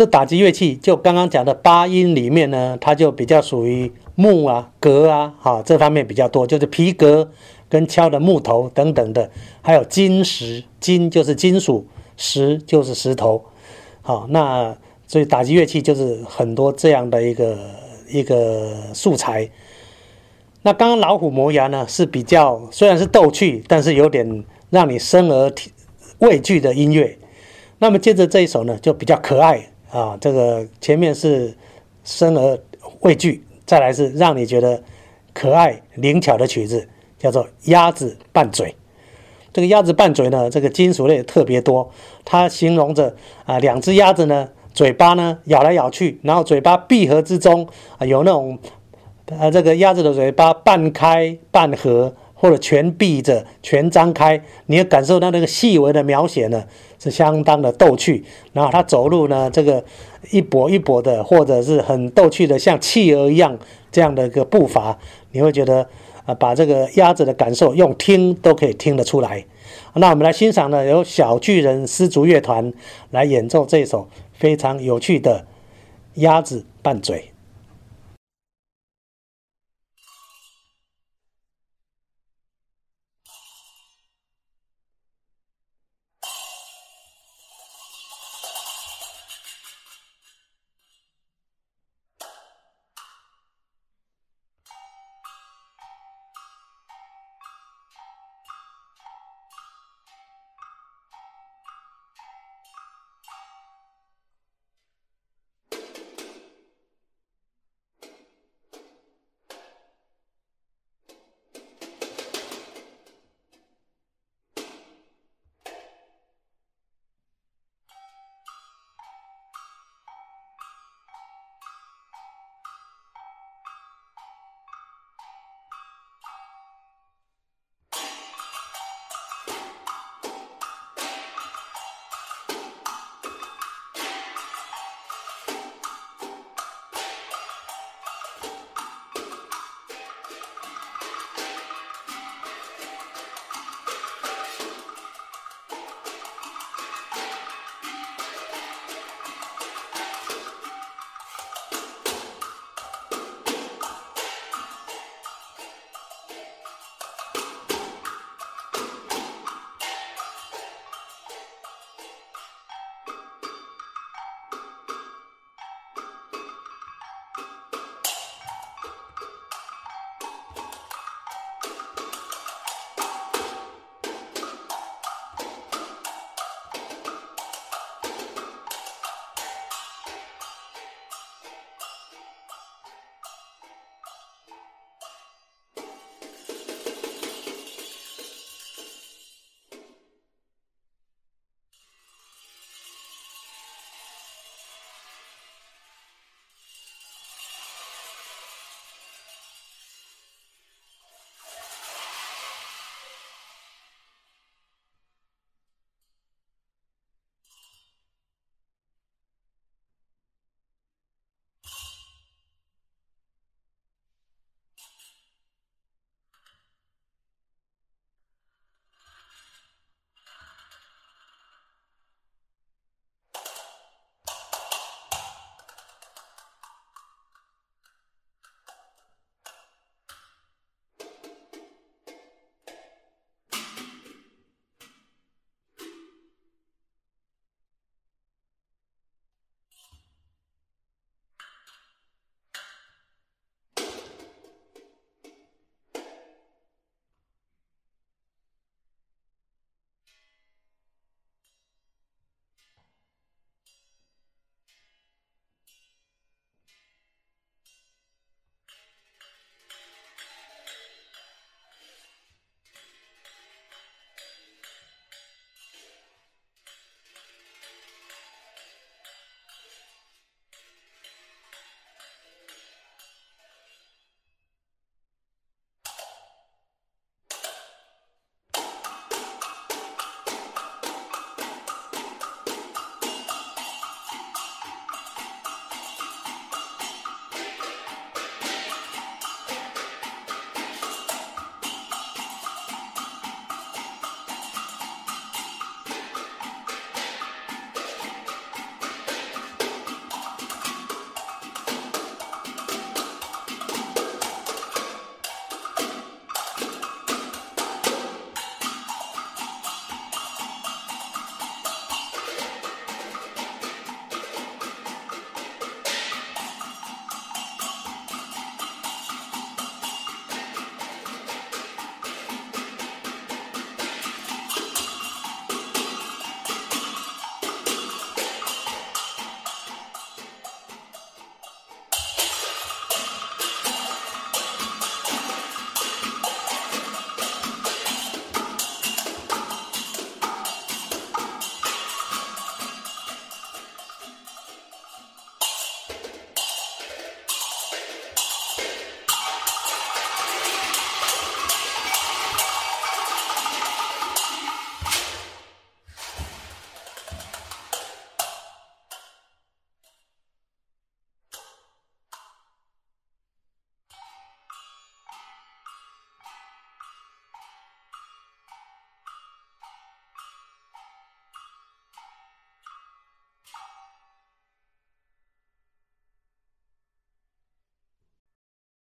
这打击乐器就刚刚讲的八音里面呢，它就比较属于木啊、革啊，哈这方面比较多，就是皮革跟敲的木头等等的，还有金石，金就是金属，石就是石头，好，那所以打击乐器就是很多这样的一个一个素材。那刚刚老虎磨牙呢是比较虽然是逗趣，但是有点让你生而畏惧的音乐。那么接着这一首呢就比较可爱啊，这个前面是生而畏惧，再来是让你觉得可爱灵巧的曲子，叫做《鸭子拌嘴》。这个鸭子拌嘴呢，这个金属类特别多，它形容着啊两只鸭子呢嘴巴呢咬来咬去，然后嘴巴闭合之中啊有那种。啊，这个鸭子的嘴巴半开半合，或者全闭着、全张开，你要感受到那个细微的描写呢，是相当的逗趣。然后它走路呢，这个一跛一跛的，或者是很逗趣的，像企鹅一样这样的一个步伐，你会觉得啊，把这个鸭子的感受用听都可以听得出来。那我们来欣赏呢，由小巨人丝竹乐团来演奏这首非常有趣的鸭子拌嘴。